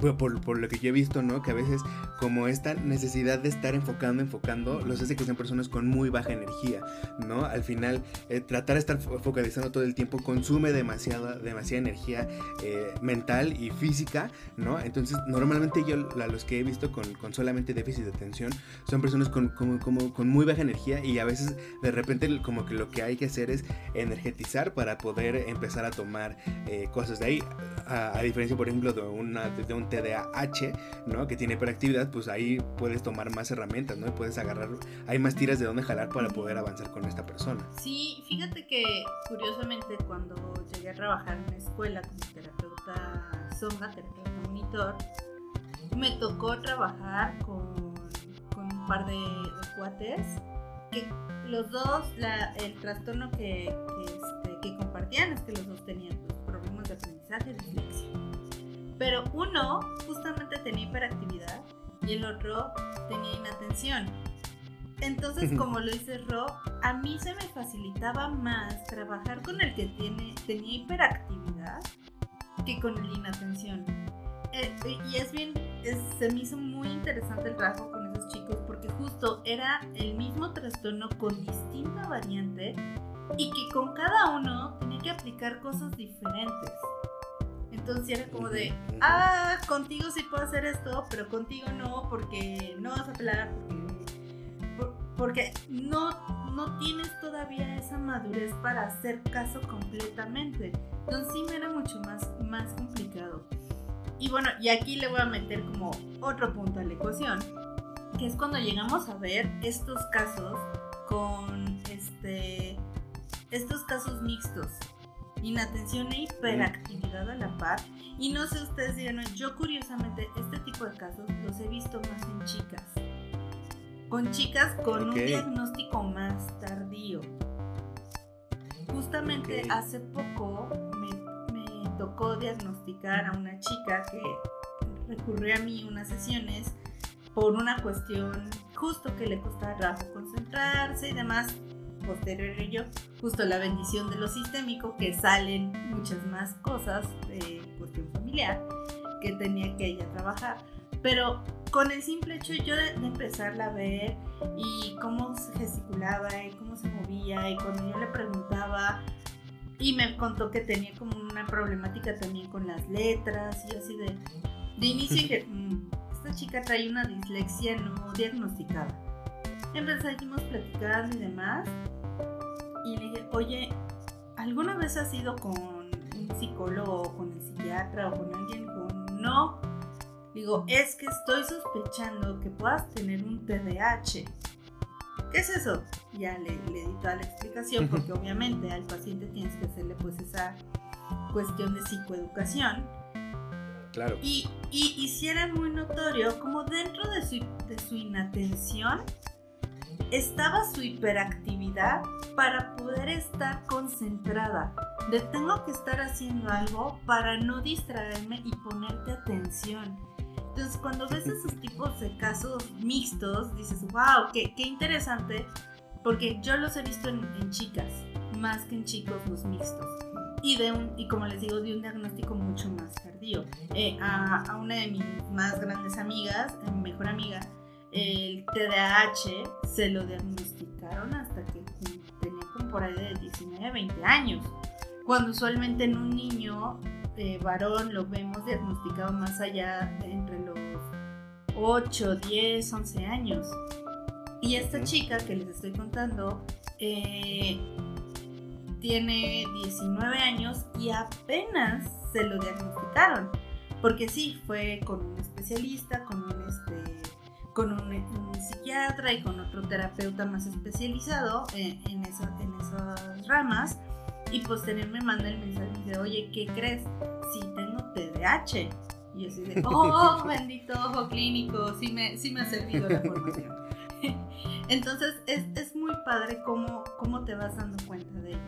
bueno, Por, por lo que yo he visto, ¿no? Que a veces como esta necesidad de estar enfocando, enfocando, los hace que sean personas con muy baja energía, ¿no? Al final, eh, tratar de estar fo- focalizando todo el tiempo consume demasiada, demasiada energía eh, mental y física, ¿no? Entonces, normalmente yo, a los que he visto con, con solamente déficit de atención, son personas con, como, como- con muy baja energía y a veces de repente como que lo que hay que hacer es energetizar para poder empezar a tomar eh, cosas de ahí. A, a diferencia, por ejemplo, de, una, de un TDAH, ¿no? Que tiene hiperactividad, pues ahí puedes tomar más herramientas, ¿no? Y puedes agarrar, hay más tiras de dónde jalar para poder avanzar con esta persona. Sí, fíjate que curiosamente cuando llegué a trabajar en una escuela como terapeuta sombra, terapeuta monitor, me tocó trabajar con, con un par de, de cuates que los dos, la- el trastorno que, que, este, que compartían es que los dos tenían pues, problemas de aprendizaje, dislexia. Pero uno justamente tenía hiperactividad y el otro tenía inatención. Entonces, como lo dice Ro, a mí se me facilitaba más trabajar con el que tiene, tenía hiperactividad que con el inatención. Eh, y es bien, es- se me hizo muy interesante el trabajo con esos chicos porque justo era el mismo trastorno con distinta variante y que con cada uno tenía que aplicar cosas diferentes. Entonces era como de, ah, contigo sí puedo hacer esto, pero contigo no, porque no vas a porque, por- porque no, no tienes todavía esa madurez para hacer caso completamente. Entonces sí me era mucho más, más complicado. y bueno, y aquí le voy a meter como otro punto a la ecuación, que es cuando llegamos a ver estos casos con este estos casos mixtos, inatención e hiperactividad a la par. Y no sé ustedes digan, yo curiosamente este tipo de casos los he visto más en chicas. Con chicas con un diagnóstico más tardío. Justamente hace poco me, me tocó diagnosticar a una chica que recurrió a mí unas sesiones por una cuestión justo que le costaba trabajo concentrarse y demás posterior a ello, justo la bendición de lo sistémico, que salen muchas más cosas de cuestión familiar que tenía que ella trabajar. Pero con el simple hecho yo de, empezarla a ver y cómo se gesticulaba y cómo se movía y cuando yo le preguntaba y me contó que tenía como una problemática también con las letras y así de, de inicio dije, mm, esta chica trae una dislexia no diagnosticada. Empezamos platicando y demás y le dije, oye, ¿alguna vez has ido con un psicólogo o con el psiquiatra o con alguien? con no. Digo, es que estoy sospechando que puedas tener un TDAH. ¿Qué es eso? Ya le, le di toda la explicación porque obviamente al paciente tienes que hacerle pues esa cuestión de psicoeducación. Claro. Y, y, y si era muy notorio, como dentro de su, de su inatención, estaba su hiperactividad para poder estar concentrada. De tengo que estar haciendo algo para no distraerme y ponerte atención. Entonces, cuando ves esos tipos de casos mixtos, dices, wow, qué, qué interesante, porque yo los he visto en, chicas, más que en chicos los mixtos. Y, de un, y como les digo, de un diagnóstico mucho más tardío. Eh, a, a, una de mis más grandes amigas, mi mejor amiga, el TDAH se lo diagnosticaron hasta que tenía como por ahí de 19, 20 años. Cuando usualmente en un niño eh, varón lo vemos diagnosticado más allá entre los 8, 10, 11 años. Y esta chica que les estoy contando eh, tiene 19 años y apenas se lo diagnosticaron. Porque sí, fue con un especialista, con un este, con un, psiquiatra y con otro terapeuta más especializado en, en, en esas ramas. Y posteriormente me manda el mensaje de, oye, ¿qué crees? Si tengo TDAH. Y yo así de, oh, bendito ojo clínico, sí me, sí me ha servido la formación. Entonces es, es, muy padre cómo, cómo te vas dando cuenta de ello.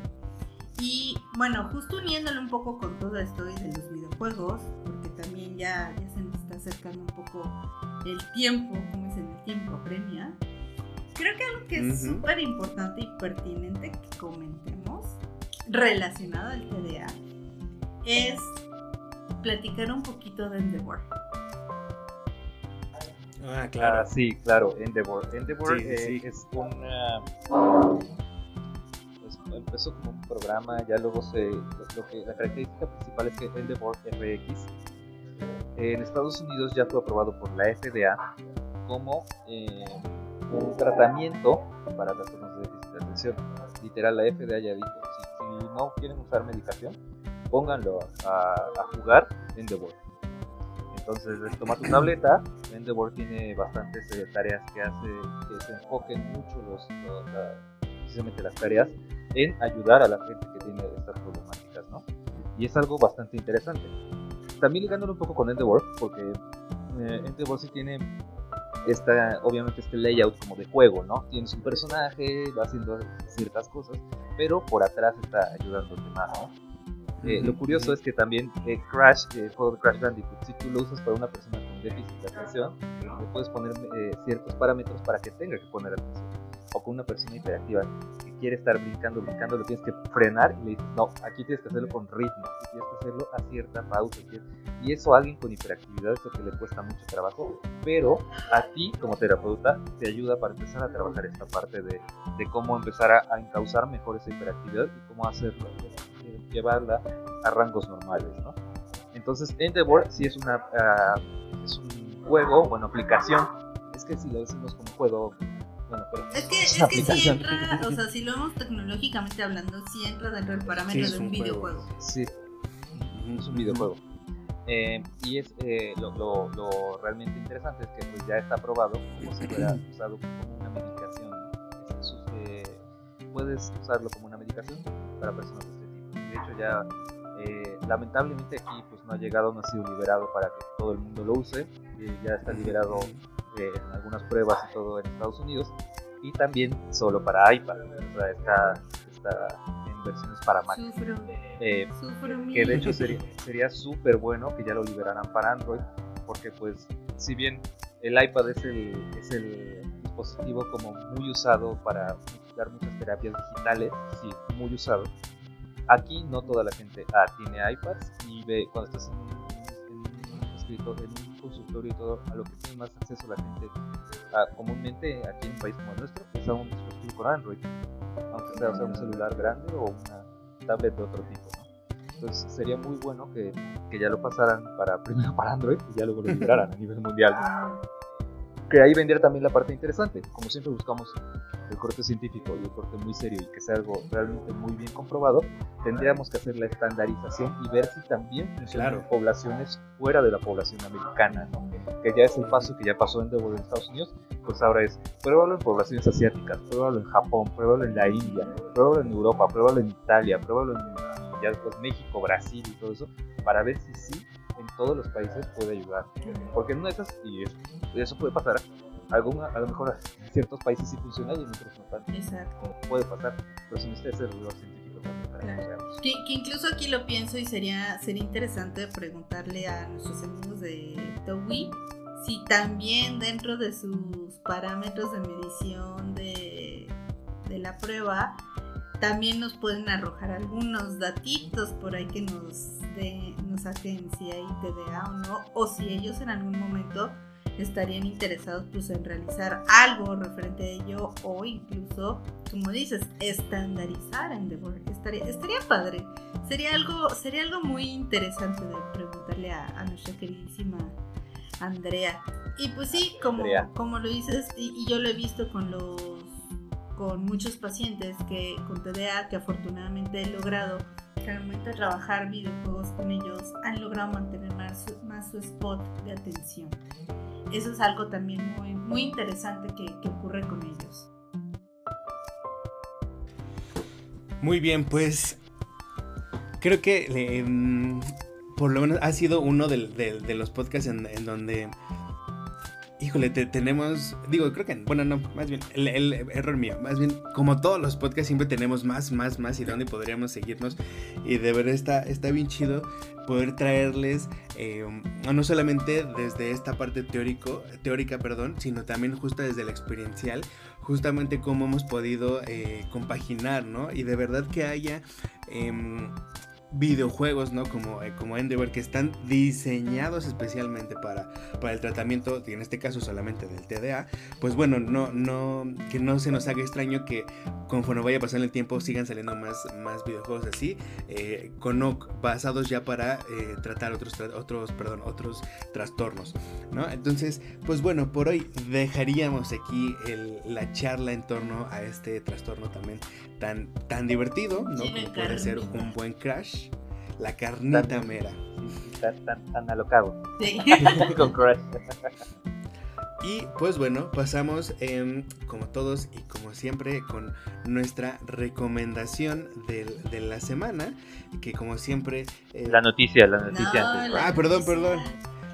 Y bueno, justo uniéndole un poco con todo esto y de los videojuegos, porque también ya, ya se nos está acercando un poco el tiempo, como dicen, el tiempo premia, creo que algo que es súper importante y pertinente que comentemos relacionado al TDA es platicar un poquito de Endeavor. Ah, claro. Ah, sí, claro, Endeavor. Endeavor eh, es una. Pues, empezó como un programa, ya luego se. Lo que, la característica principal es que Endeavor RX en Estados Unidos ya fue aprobado por la FDA como eh, un tratamiento para personas de déficit de atención. Literal, la FDA ya dijo, si, no quieren usar medicación, pónganlo a, jugar en The Board. Entonces les toma tu tableta, en The Board tiene bastantes eh, tareas que hace que se enfoquen mucho los, precisamente las tareas en ayudar a la gente que tiene estas problemáticas, ¿no? Y es algo bastante interesante también ligándolo un poco con Endeavor, porque eh, Endeavor sí tiene esta, obviamente este layout como de juego, ¿no? Tienes un personaje, va haciendo ciertas cosas, pero por atrás está ayudando más, ¿no? Eh, lo curioso es que también eh, Crash, el juego de Crash Bandicoot, si tú lo usas para una persona con déficit de atención, le puedes poner ciertos parámetros para que tenga que poner atención. O con una persona hiperactiva quiere estar brincando, brincando, lo tienes que frenar y le dices, no, aquí tienes que hacerlo con ritmo, tienes que hacerlo a cierta pausa. Y eso a alguien con hiperactividad es lo que le cuesta mucho trabajo, pero a ti como terapeuta te ayuda para empezar a trabajar esta parte de, de cómo empezar a, a, encauzar mejor esa hiperactividad y cómo hacerlo, llevarla a rangos normales, ¿no? Entonces, Endeavor sí es, una, uh, es un juego, bueno, aplicación, es que si lo decimos como juego, es que, es, que si entra, o sea, si lo vemos tecnológicamente hablando, si entra dentro del parámetro de un videojuego. Sí, es un videojuego. Eh, y es eh, lo, lo, lo, realmente interesante es que pues ya está probado como si fuera usado como una medicación. Eh, puedes usarlo como una medicación para personas de este tipo. De hecho ya lamentablemente aquí pues no ha llegado, no ha sido liberado para que todo el mundo lo use. ya está liberado en algunas pruebas y todo en Estados Unidos y también solo para iPad. O sea, está, está en versiones para Mac. Eh, que de hecho sería súper bueno que ya lo liberaran para Android, porque pues si bien el iPad es el, es el dispositivo como muy usado para dar muchas terapias digitales, sí, muy usado. Aquí no toda la gente ah, tiene iPads y ve cuando estás en un, en un consultorio y todo, a lo que tiene más acceso la gente ah, comúnmente aquí en un país como el nuestro es a un dispositivo con Android, aunque sea, sea un celular grande o una tablet de otro tipo. Entonces sería muy bueno que, que, ya lo pasaran para primero para Android y ya luego lo liberaran a nivel mundial. Que ahí vendría también la parte interesante. Como siempre buscamos el corte científico y el corte muy serio y que sea algo realmente muy bien comprobado, tendríamos que hacer la estandarización y ver si también funciona en poblaciones fuera de la población americana, ¿no? que ya es el paso que ya pasó en, en Estados Unidos, pues ahora es pruébalo en poblaciones asiáticas, pruébalo en Japón, pruébalo en la India, pruébalo en Europa, pruébalo en Italia, pruébalo en ya después México, Brasil y todo eso, para ver si sí en todos los países puede ayudar. Porque en una de esas, y eso, puede pasar, alguna, a lo mejor en ciertos países sí funciona y en otros no tanto. Exacto. Puede pasar, pero si necesita ese rigor científico también para que, que, incluso aquí lo pienso y sería, sería interesante preguntarle a nuestros amigos de TOWI si también dentro de sus parámetros de medición de, de la prueba también nos pueden arrojar algunos datitos por ahí que nos, de, nos hacen si hay TDA o no, o si ellos en algún momento estarían interesados pues en realizar algo referente a ello o incluso, como dices, estandarizar Endeavor. Estaría, estaría padre. Sería algo, sería algo muy interesante de preguntarle a, nuestra queridísima Andrea. Y pues sí, como, como lo dices, y yo lo he visto con los con muchos pacientes que con TDA que afortunadamente he logrado que al momento de trabajar videojuegos con ellos han logrado mantener más, más su spot de atención. Eso es algo también muy, interesante que, ocurre con ellos. Muy bien, pues creo que em, por lo menos ha sido uno de, los podcasts en donde tenemos, digo, creo que, bueno, no, más bien, el, error mío, más bien, como todos los podcasts, siempre tenemos más, más, más y dónde podríamos seguirnos. Y de verdad está, está bien chido poder traerles, eh, no solamente desde esta parte teórico, teórica, perdón, sino también justo desde la experiencial, justamente cómo hemos podido eh, compaginar, ¿no? Y de verdad que haya... Em, videojuegos, ¿no? Como, eh, como Endeavor, que están diseñados especialmente para, para el tratamiento, y en este caso solamente del TDA, pues bueno, no, no, que no se nos haga extraño que conforme vaya pasando el tiempo sigan saliendo más, más videojuegos así, eh, con, basados ya para eh, tratar otros, otros, perdón, otros trastornos, ¿no? Entonces, pues bueno, por hoy dejaríamos aquí la charla en torno a este trastorno también tan, tan divertido, ¿no? Como puede ser un buen crash la carnita mera. Tan, alocado. Sí. Con Crash. Y pues bueno, pasamos como todos y como siempre con nuestra recomendación de, la semana, que como siempre... Eh, la noticia, la noticia. ah, perdón, perdón.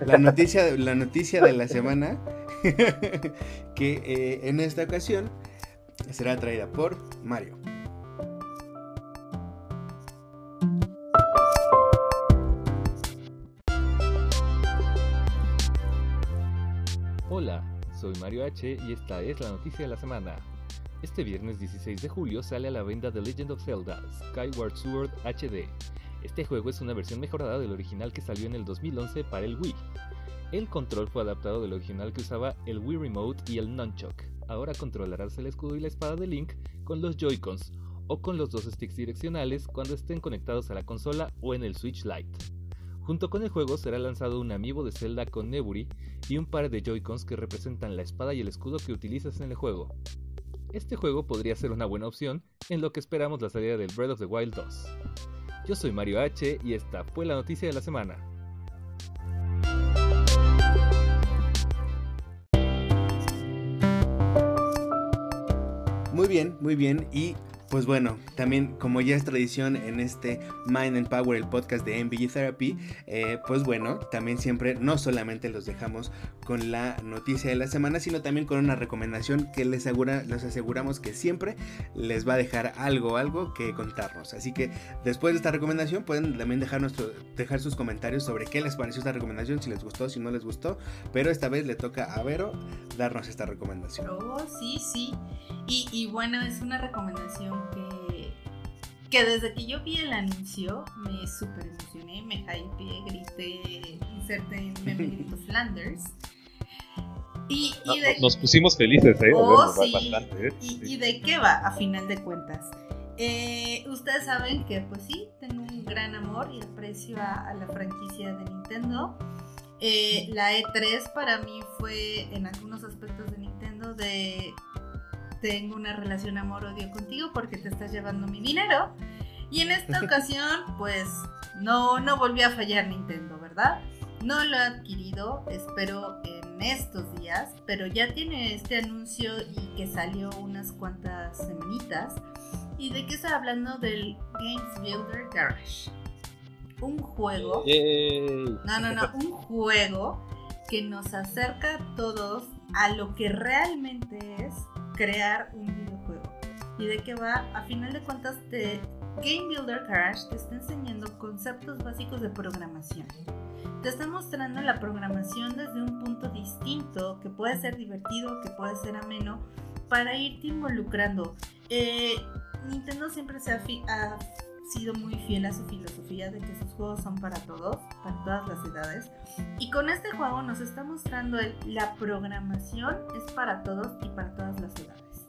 La noticia, la noticia de la semana, que eh, en esta ocasión será traída por Mario. Soy Mario H y esta es la noticia de la semana. Este viernes 16 de julio sale a la venta The Legend of Zelda Skyward Sword HD. Este juego es una versión mejorada del original que salió en el 2011 para el Wii. El control fue adaptado del original que usaba el Wii Remote y el Nunchuck. Ahora controlarás el escudo y la espada de Link con los Joy-Cons o con los dos sticks direccionales cuando estén conectados a la consola o en el Switch Lite. Junto con el juego será lanzado un amiibo de Zelda con Neburi y un par de Joy-Cons que representan la espada y el escudo que utilizas en el juego. Este juego podría ser una buena opción en lo que esperamos la salida del Breath of the Wild 2. Yo soy Mario H y esta fue la noticia de la semana. Muy bien, muy bien. Y pues bueno, también como ya es tradición en este Mind and Power, el podcast de MBG Therapy, eh, pues bueno, también siempre no solamente los dejamos con la noticia de la semana, sino también con una recomendación que les, asegura, aseguramos que siempre les va a dejar algo, algo que contarnos. Así que después de esta recomendación pueden también dejar, nuestro, dejar sus comentarios sobre qué les pareció esta recomendación, si les gustó, si no les gustó, pero esta vez le toca a Vero darnos esta recomendación. Oh, sí, sí. Y bueno, es una recomendación que, que desde que yo vi el anuncio me super emocioné, me hypeé, grité, inserte en Memento Flanders. Y, y de, Nos pusimos felices, ¿eh? Oh, sí. bastante, ¿eh? y de qué va, a final de cuentas? Eh, ustedes saben que, pues sí, tengo un gran amor y aprecio a, a la franquicia de Nintendo. Eh, la E3 para mí fue, en algunos aspectos de Nintendo, de tengo una relación amor-odio contigo porque te estás llevando mi dinero. Y en esta ocasión, pues no, no volvió a fallar Nintendo, ¿verdad? No lo he adquirido, espero en estos días, pero ya tiene este anuncio y que salió unas cuantas semanitas. ¿Y de qué está hablando? Del Games Builder Garage. Un juego Yay. no, no, no, un juego que nos acerca a todos a lo que realmente es crear un videojuego. ¿Y de qué va? A final de cuentas, te, Game Builder Garage te está enseñando conceptos básicos de programación. Te está mostrando la programación desde un punto distinto, que puede ser divertido, que puede ser ameno, para irte involucrando. Eh, Nintendo siempre se ha, sido muy fiel a su filosofía de que sus juegos son para todos, para todas las edades. Y con este juego nos está mostrando la programación es para todos y para todas las edades.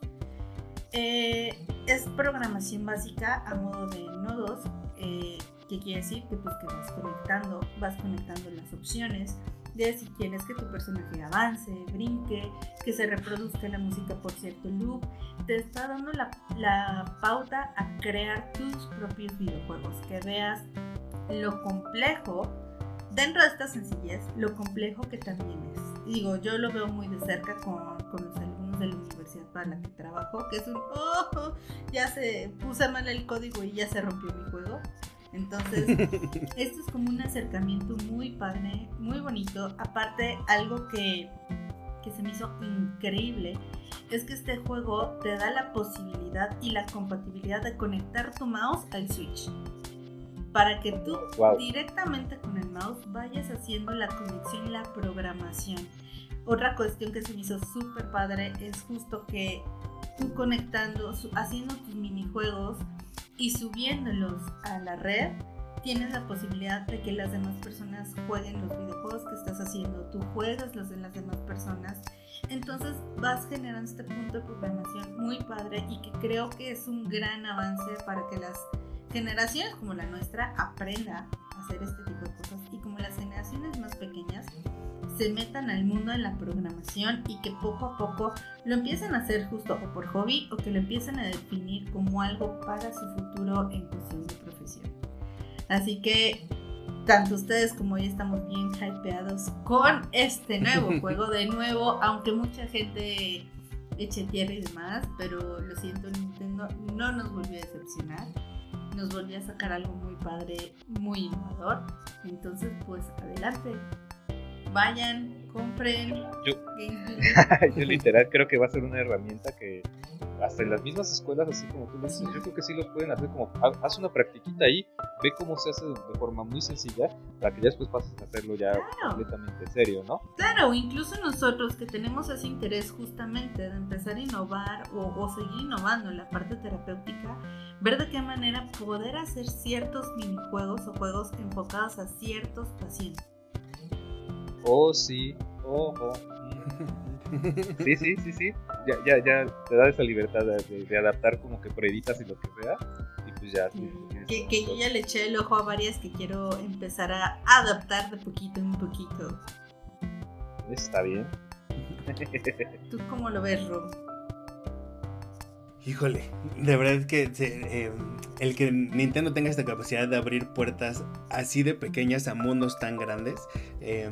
Eh, es programación básica a modo de nodos, eh, quiere decir que, pues, que vas conectando, vas conectando las opciones de si quieres que tu personaje avance, brinque, que se reproduzca la música por cierto loop, te está dando la, la pauta a crear tus propios videojuegos, que veas lo complejo, dentro de esta sencillez, lo complejo que también es. Digo, yo lo veo muy de cerca con, con los alumnos de la universidad para la que trabajo, que es un, oh, ya se puse mal el código y ya se rompió mi juego. Entonces, esto es como un acercamiento muy padre, muy bonito. Aparte, algo que, que se me hizo increíble es que este juego te da la posibilidad y la compatibilidad de conectar tu mouse al Switch. Para que tú Wow. directamente con el mouse vayas haciendo la conexión y la programación. Otra cuestión que se me hizo súper padre es justo que tú conectando, haciendo tus minijuegos y subiéndolos a la red, tienes la posibilidad de que las demás personas jueguen los videojuegos que estás haciendo, tú juegas los de las demás personas. Entonces vas generando este punto de programación muy padre y que creo que es un gran avance para que las generaciones como la nuestra aprenda a hacer este tipo de cosas y como las generaciones más pequeñas se metan al mundo de la programación y que poco a poco lo empiecen a hacer justo o por hobby o que lo empiecen a definir como algo para su futuro en cuestión de profesión. Así que tanto ustedes como yo estamos bien hypeados con este nuevo juego. De nuevo, aunque mucha gente eche tierra y demás, pero lo siento, Nintendo no nos volvió a decepcionar. Nos volvió a sacar algo muy padre, muy innovador. Entonces, pues adelante. Vayan, compren. Yo- yo literal creo que va a ser una herramienta que hasta en las mismas escuelas, así como tú lo dices, yo creo que sí lo pueden hacer como, ha- haz una practiquita ahí, ve cómo se hace de forma muy sencilla, para que ya después pases a hacerlo ya Claro. completamente serio, ¿no? Claro, incluso nosotros que tenemos ese interés justamente de empezar a innovar o, o seguir innovando en la parte terapéutica, ver de qué manera poder hacer ciertos minijuegos o juegos enfocados a ciertos pacientes. Oh, sí, oh, oh. mm. Sí, sí, sí, sí. Ya, ya, ya te da esa libertad de, de- de adaptar como que pruebitas y lo que sea. Y pues ya. sí, Que, que yo ya le eché el ojo a varias que quiero empezar a adaptar de poquito en poquito. Está bien. ¿Tú cómo lo ves, Rob? Híjole, de verdad que se- eh, el que Nintendo tenga esta capacidad de abrir puertas así de pequeñas a mundos tan grandes, eh,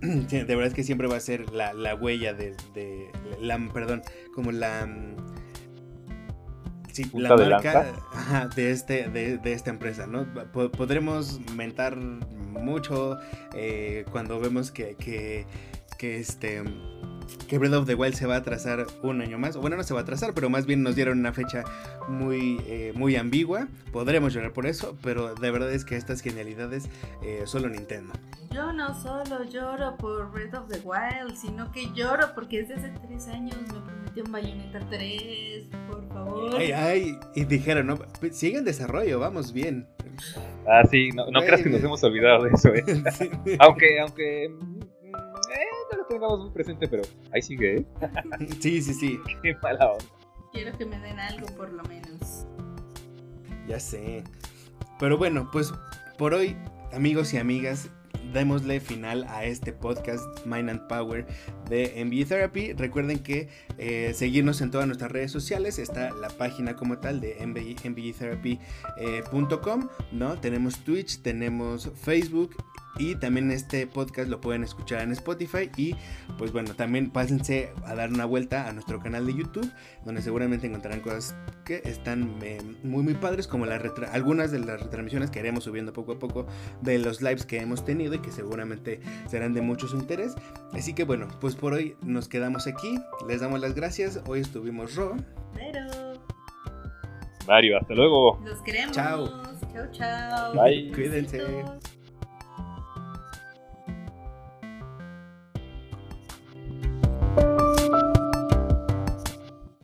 sí, de verdad que siempre va a ser la, la huella de, de- la, perdón, como la, Sí, la de marca ajá, de, este, de, de esta empresa, ¿no? Po- podremos mentar mucho eh, cuando vemos que, que, que este que Breath of the Wild se va a atrasar un año más. O Bueno, no se va a atrasar, pero más bien nos dieron una fecha muy, eh, muy ambigua. Podremos llorar por eso, pero de verdad es que estas genialidades eh, solo Nintendo. Yo no solo lloro por Breath of the Wild, sino que lloro porque desde hace tres años me prometió un Bayonetta 3, por favor. Ay, ay, y dijeron, no, sigue en desarrollo, vamos bien. Ah, sí, no, creas que nos hemos olvidado de eso, ¿eh? Sí. Aunque, aunque. Eh, no lo tengamos muy presente, pero ahí sigue, ¿eh? sí, sí, sí. Qué mala onda. Quiero que me den algo por lo menos. Ya sé. Pero bueno, pues por hoy, amigos y amigas, démosle final a este podcast Mind and Power de MBE Therapy. Recuerden que eh, seguirnos en todas nuestras redes sociales. Está la página como tal de MBE, mbetherapy.com, ¿no? Tenemos Twitch, tenemos Facebook. Y también este podcast lo pueden escuchar en Spotify. Y pues bueno, también pásense a dar una vuelta a nuestro canal de YouTube, donde seguramente encontrarán cosas que están eh, muy muy padres como las algunas de las retransmisiones que iremos subiendo poco a poco de los lives que hemos tenido y que seguramente serán de mucho su interés. Así que bueno, pues por hoy nos quedamos aquí. Les damos las gracias. Hoy estuvimos Ro. Pero Mario, hasta luego. los queremos. Chao. Chao, chao. Bye. Cuídense. Besitos. you